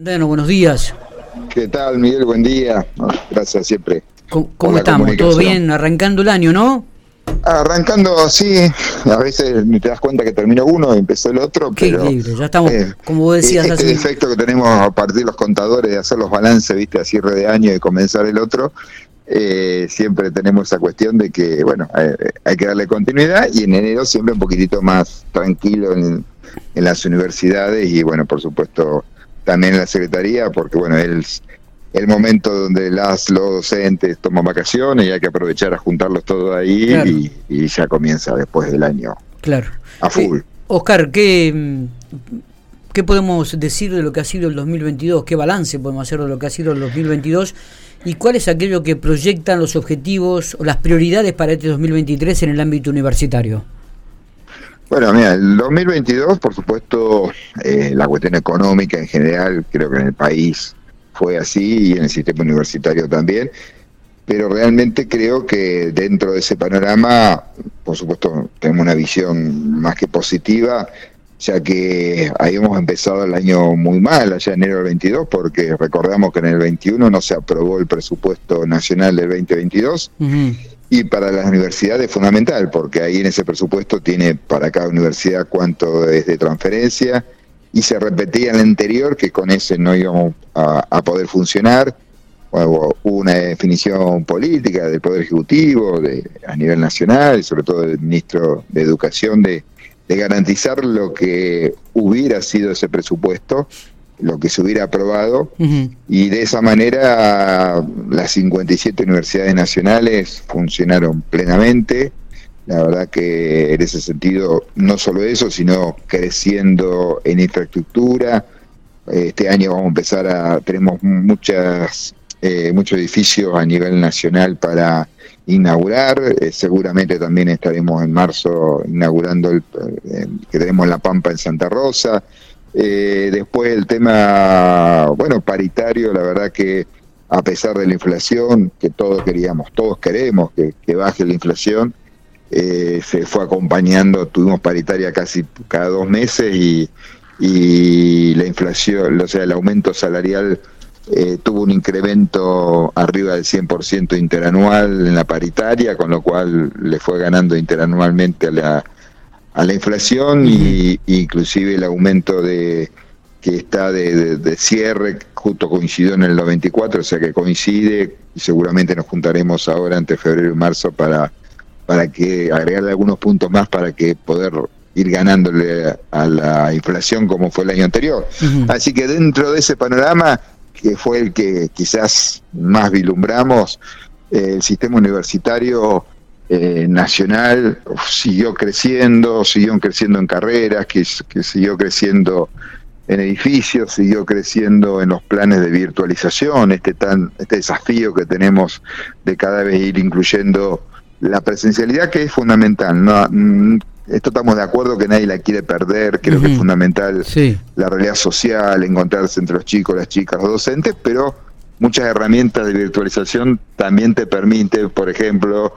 Bueno, buenos días. ¿Qué tal, Miguel? Buen día. Gracias siempre. ¿Cómo, estamos? ¿Todo bien? Arrancando el año, ¿no? Arrancando, sí. A veces ni te das cuenta que terminó uno y empezó el otro. Qué pero, Ya estamos, eh, como vos decías. Este defecto que tenemos a partir de los contadores de hacer los balances, viste, a cierre de año y comenzar el otro. Eh, siempre tenemos esa cuestión de que, bueno, eh, hay que darle continuidad y en enero siempre un poquitito más tranquilo en, en las universidades y, bueno, por supuesto también en la Secretaría, porque bueno, es el momento donde las los docentes toman vacaciones y hay que aprovechar a juntarlos todos ahí y, ya comienza después del año. Claro. A full. Oscar, ¿qué, ¿qué podemos decir de lo que ha sido el 2022? ¿Qué balance podemos hacer de lo que ha sido el 2022? ¿Y cuál es aquello que proyectan los objetivos o las prioridades para este 2023 en el ámbito universitario? Bueno, mira, el 2022, por supuesto, eh, la cuestión económica en general, creo que en el país fue así y en el sistema universitario también, pero realmente creo que dentro de ese panorama, por supuesto, tenemos una visión más que positiva, ya que habíamos empezado el año muy mal, allá en enero del 22, porque recordamos que en el 21 no se aprobó el presupuesto nacional del 2022. Y para las universidades es fundamental, porque ahí en ese presupuesto tiene para cada universidad cuánto es de transferencia, y se repetía en el anterior que con ese no íbamos a, poder funcionar. Hubo una definición política del Poder Ejecutivo de, a nivel nacional, y sobre todo del ministro de Educación, de, de garantizar lo que hubiera sido ese presupuesto lo que se hubiera aprobado y de esa manera las 57 universidades nacionales funcionaron plenamente. La verdad que en ese sentido, no solo eso, sino creciendo en infraestructura. Este año vamos a empezar a, tenemos muchas, eh, muchos edificios a nivel nacional para inaugurar. Eh, seguramente también estaremos en marzo inaugurando el, eh, que tenemos La Pampa en Santa Rosa. Eh, después el tema, bueno, paritario, la verdad que a pesar de la inflación, que todos queríamos, todos queremos que, baje la inflación, eh, se fue acompañando, tuvimos paritaria casi cada dos meses y, la inflación, o sea, el aumento salarial eh, tuvo un incremento arriba del 100% interanual en la paritaria, con lo cual le fue ganando interanualmente a la a la inflación y inclusive el aumento de que está de, cierre justo coincidió en el 94, o sea que coincide y seguramente nos juntaremos ahora entre febrero y marzo para para que agregarle algunos puntos más para que poder ir ganándole a la inflación como fue el año anterior. Así que dentro de ese panorama, que fue el que quizás más vilumbramos, el sistema universitario eh, nacional siguió creciendo, siguió creciendo en carreras, que, siguió creciendo en edificios, siguió creciendo en los planes de virtualización, este tan este desafío que tenemos de cada vez ir incluyendo la presencialidad que es fundamental. No, mm, esto estamos de acuerdo que nadie la quiere perder, creo que es fundamental la realidad social, encontrarse entre los chicos, las chicas, los docentes, pero muchas herramientas de virtualización también te permiten, por ejemplo,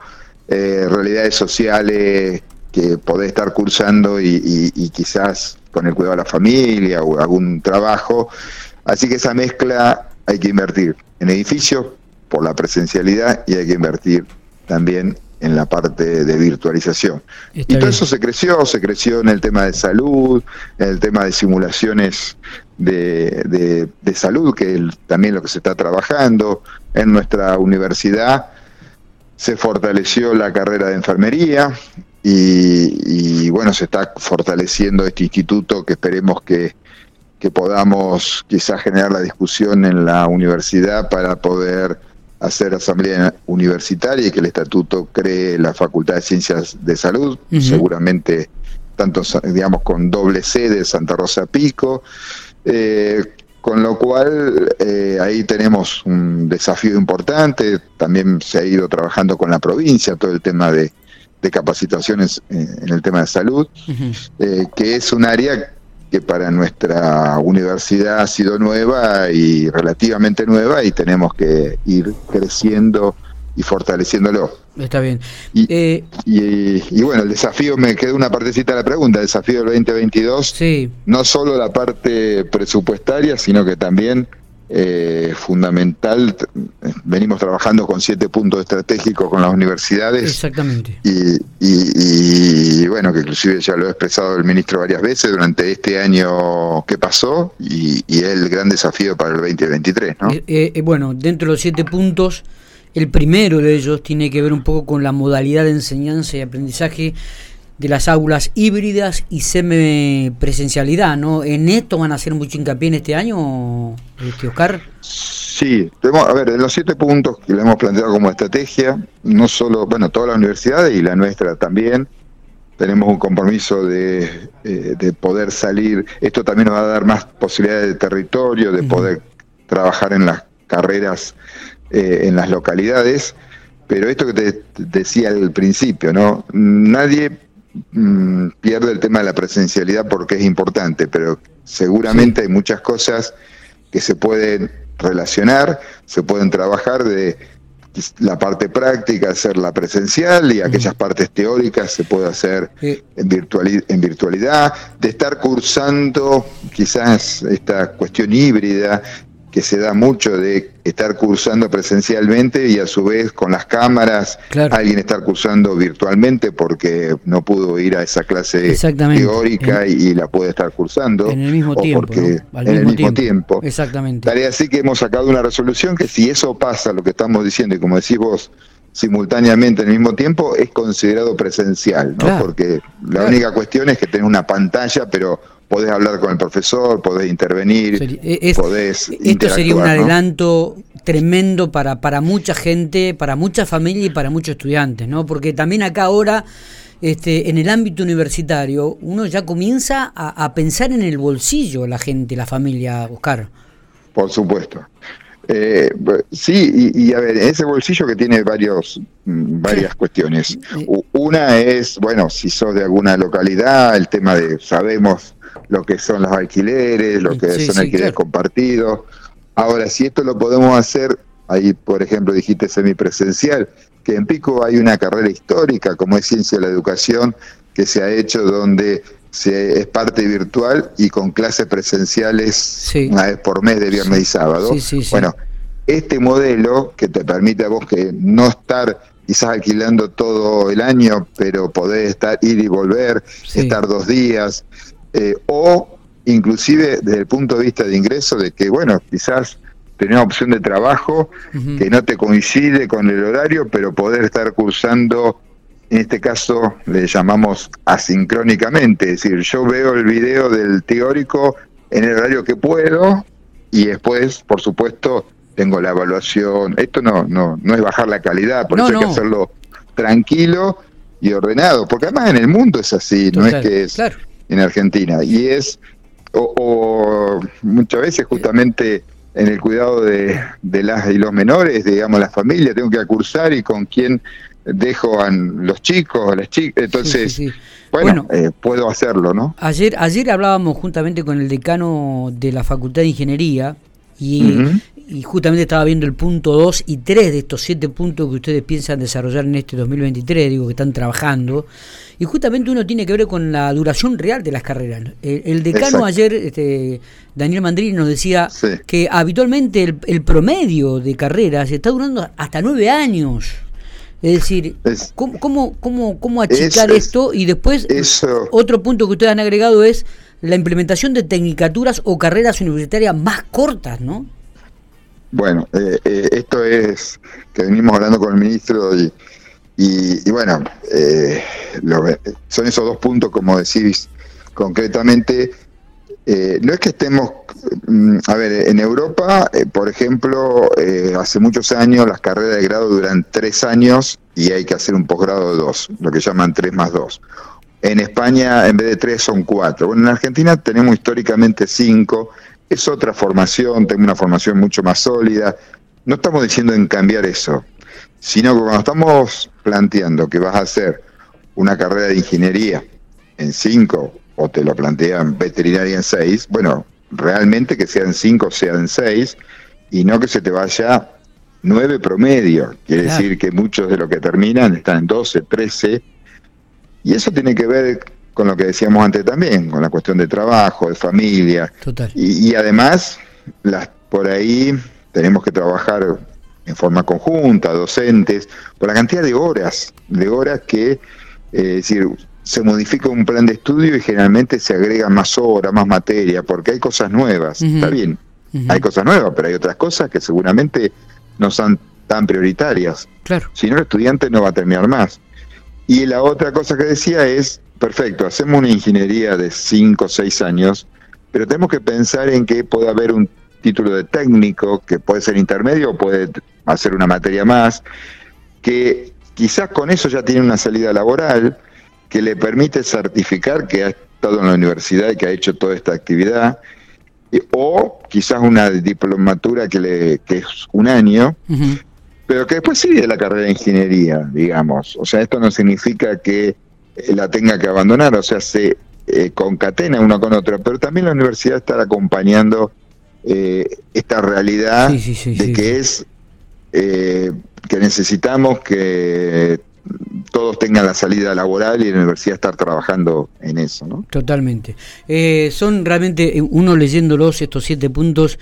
eh, realidades sociales que podés estar cursando y, quizás con el cuidado de la familia o algún trabajo. Así que esa mezcla hay que invertir en edificios por la presencialidad y hay que invertir también en la parte de virtualización. y todo eso se creció, se creció en el tema de salud, en el tema de simulaciones de, de salud, que es también lo que se está trabajando en nuestra universidad se fortaleció la carrera de enfermería y, bueno, se está fortaleciendo este instituto que esperemos que, podamos quizás generar la discusión en la universidad para poder hacer asamblea universitaria y que el estatuto cree la Facultad de Ciencias de Salud, seguramente tanto digamos con doble sede Santa Rosa Pico. Eh, con lo cual, eh, ahí tenemos un desafío importante. También se ha ido trabajando con la provincia todo el tema de, capacitaciones eh, en el tema de salud, eh, que es un área que para nuestra universidad ha sido nueva y relativamente nueva y tenemos que ir creciendo y fortaleciéndolo. Está bien. Eh, y, bueno, el desafío, me quedó una partecita de la pregunta, el desafío del 2022, sí. no solo la parte presupuestaria, sino que también eh, fundamental. Venimos trabajando con siete puntos estratégicos con las universidades. Exactamente. Y, bueno, que inclusive ya lo ha expresado el ministro varias veces durante este año que pasó y, y el gran desafío para el 2023. ¿no? Eh, eh, bueno, dentro de los siete puntos, el primero de ellos tiene que ver un poco con la modalidad de enseñanza y aprendizaje de las aulas híbridas y semipresencialidad, ¿no? ¿En esto van a hacer mucho hincapié en este año, este Oscar? Sí, tenemos, a ver, en los siete puntos que le hemos planteado como estrategia, no solo, bueno, todas las universidades y la nuestra también, tenemos un compromiso de, eh, de poder salir, esto también nos va a dar más posibilidades de territorio, de poder trabajar en las carreras eh, en las localidades, pero esto que te decía al principio, ¿no? Nadie Mm, pierde el tema de la presencialidad porque es importante, pero seguramente hay muchas cosas que se pueden relacionar, se pueden trabajar de la parte práctica, hacer la presencial y aquellas partes teóricas se puede hacer en, virtualidad, en virtualidad, de estar cursando quizás esta cuestión híbrida que se da mucho de estar cursando presencialmente y a su vez con las cámaras alguien estar cursando virtualmente porque no pudo ir a esa clase teórica y, la puede estar cursando en el mismo tiempo porque en el mismo tiempo. exactamente. Tarea así que hemos sacado una resolución que si eso pasa lo que estamos diciendo y como decís vos simultáneamente en el mismo tiempo es considerado presencial ¿no? porque la única cuestión es que tenés una pantalla pero podés hablar con el profesor, podés intervenir, e-, podés Esto sería un adelanto tremendo para, para mucha gente, para mucha familia y para muchos estudiantes, ¿no? Porque también acá ahora, este, en el ámbito universitario, uno ya comienza a, pensar en el bolsillo la gente, la familia, Oscar. Por supuesto. Eh, sí, y, a ver, ese bolsillo que tiene varios, mm, varias cuestiones. Una es, bueno, si sos de alguna localidad, el tema de, sabemos, lo que son los alquileres, lo que son alquileres compartidos. Ahora, si esto lo podemos hacer, ahí por ejemplo dijiste semipresencial, que en Pico hay una carrera histórica como es Ciencia de la Educación que se ha hecho donde se, es parte virtual y con clases presenciales una vez por mes de viernes y sábado. bueno, este modelo que te permite a vos que no estar quizás alquilando todo el año, pero poder estar ir y volver, estar dos días, eh, o inclusive desde el punto de vista de ingreso, de que, bueno, quizás tener una opción de trabajo que no te coincide con el horario, pero poder estar cursando, en este caso le llamamos asincrónicamente, es decir, yo veo el video del teórico en el horario que puedo y después, por supuesto, tengo la evaluación. Esto no no no es bajar la calidad, por eso hay que hacerlo tranquilo y ordenado, porque además en el mundo es así, no es que es en Argentina. Y es, o, muchas veces justamente en el cuidado de, las y los menores, digamos, la familia, tengo que acursar y con quién dejo a los chicos, a las chicas. Entonces, bueno, eh, puedo hacerlo, ¿no? Ayer, ayer hablábamos juntamente con el decano de la Facultad de Ingeniería y, y justamente estaba viendo el punto 2 y 3 de estos 7 puntos que ustedes piensan desarrollar en este 2023, digo que están trabajando, y justamente uno tiene que ver con la duración real de las carreras. El, decano ayer, este, Daniel Mandrini, nos decía que habitualmente el, promedio de carreras está durando hasta 9 años. Es decir, ¿cómo, cómo, cómo, achicar esto? Y después, otro punto que ustedes han agregado es la implementación de tecnicaturas o carreras universitarias más cortas, ¿no? Bueno, eh, eh, esto es que venimos hablando con el ministro y, y, bueno, eh, son esos dos puntos, como decís concretamente. no es que estemos, a ver, en Europa, por ejemplo, hace muchos años las carreras de grado duran tres años y hay que hacer un posgrado de dos, lo que llaman tres más dos. En España, en vez de tres, son cuatro. Bueno, en Argentina tenemos históricamente cinco es otra formación, tengo una formación mucho más sólida. No estamos diciendo en cambiar eso, sino que cuando estamos planteando que vas a hacer una carrera de ingeniería en cinco, o te lo plantean veterinaria en seis, bueno, realmente que sean cinco, sean seis, y no que se te vaya 9 promedio. Quiere decir que muchos de los que terminan están en 12, 13. Y eso tiene que ver con lo que decíamos antes también, con la cuestión de trabajo, de familia. Total. Y, y además, las, por ahí tenemos que trabajar en forma conjunta, docentes, por la cantidad de horas, de horas que, eh, decir, se modifica un plan de estudio y generalmente se agrega más horas, más materia, porque hay cosas nuevas, está bien, hay cosas nuevas, pero hay otras cosas que seguramente no son tan prioritarias. Claro. Si no, el estudiante no va a terminar más. Y la otra cosa que decía es, perfecto, hacemos una ingeniería de 5 o 6 años, pero tenemos que pensar en que puede haber un título de técnico, que puede ser intermedio o puede hacer una materia más, que quizás con eso ya tiene una salida laboral, que le permite certificar que ha estado en la universidad y que ha hecho toda esta actividad, o quizás una diplomatura que, le, que es un año, pero que después sigue la carrera de ingeniería, digamos. O sea, esto no significa que eh, la tenga que abandonar, o sea, se eh, concatena uno con otro, pero también la universidad está acompañando eh, esta realidad de que es eh, que necesitamos que todos tengan la salida laboral y la universidad estar trabajando en eso. ¿no? Totalmente. Eh, son realmente, uno leyéndolos, estos siete puntos,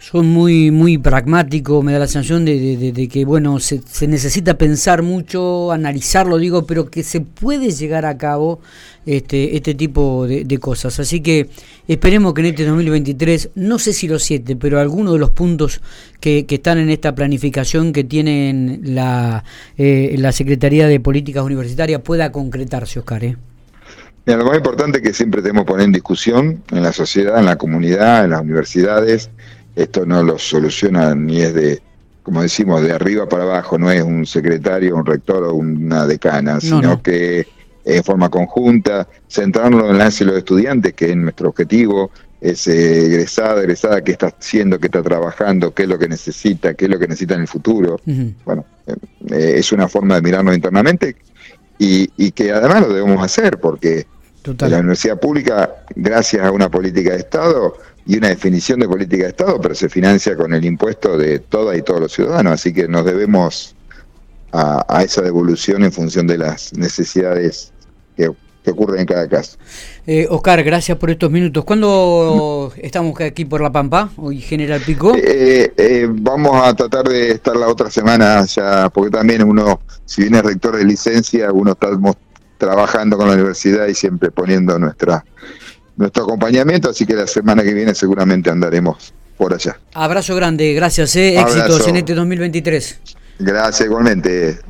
son muy muy pragmáticos, me da la sensación de, que bueno se, necesita pensar mucho, analizarlo digo, pero que se puede llegar a cabo este este tipo de, cosas. Así que esperemos que en este 2023, no sé si los siete, pero algunos de los puntos que, están en esta planificación que tienen la, eh, la Secretaría de Políticas Universitarias pueda concretarse, Oscar. ¿eh? lo más importante es que siempre tenemos que poner en discusión en la sociedad, en la comunidad, en las universidades, esto no lo soluciona ni es de, como decimos, de arriba para abajo, no es un secretario, un rector o una decana, sino que en forma conjunta, centrarnos en lance de los estudiantes, que es nuestro objetivo, es eh, egresada, egresada, qué está haciendo, qué está trabajando, qué es lo que necesita, qué es lo que necesita en el futuro. Bueno, eh, es una forma de mirarnos internamente y, y, que además lo debemos hacer porque la universidad pública, gracias a una política de Estado, y una definición de política de Estado, pero se financia con el impuesto de todas y todos los ciudadanos, así que nos debemos a, esa devolución en función de las necesidades que, ocurren en cada caso. Eh, Oscar, gracias por estos minutos. ¿Cuándo estamos aquí por La Pampa, hoy General Pico? Eh, eh, vamos a tratar de estar la otra semana ya, porque también uno, si viene rector de licencia, uno estamos trabajando con la universidad y siempre poniendo nuestra nuestro acompañamiento, así que la semana que viene seguramente andaremos por allá. Abrazo grande, gracias, eh. éxitos en este 2023. Gracias igualmente.